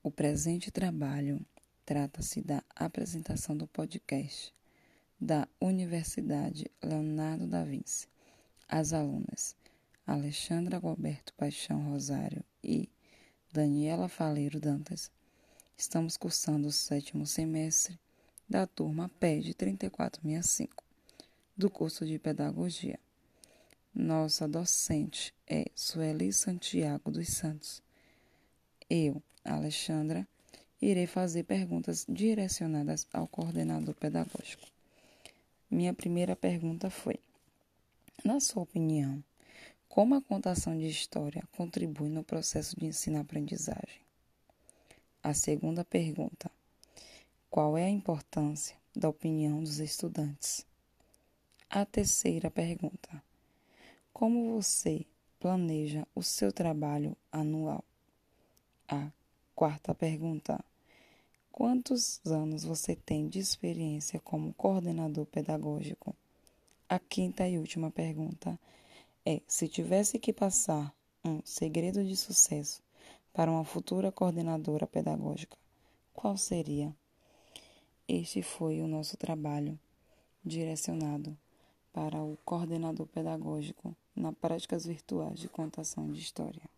O presente trabalho trata-se da apresentação do podcast da Universidade Leonardo da Vinci. As alunas Alexandra Roberto Paixão Rosário e Daniela Faleiro Dantas estamos cursando o sétimo semestre da turma PED 3465 do curso de Pedagogia. Nossa docente é Sueli Santiago dos Santos. Eu, Alexandra, irei fazer perguntas direcionadas ao coordenador pedagógico. Minha primeira pergunta foi: Na sua opinião, como a contação de história contribui no processo de ensino-aprendizagem? A segunda pergunta: Qual é a importância da opinião dos estudantes? A terceira pergunta: Como você planeja o seu trabalho anual? A quarta pergunta: Quantos anos você tem de experiência como coordenador pedagógico? A quinta e última pergunta é: se tivesse que passar um segredo de sucesso para uma futura coordenadora pedagógica, qual seria? Este foi o nosso trabalho direcionado para o coordenador pedagógico na práticas virtuais de contação de história.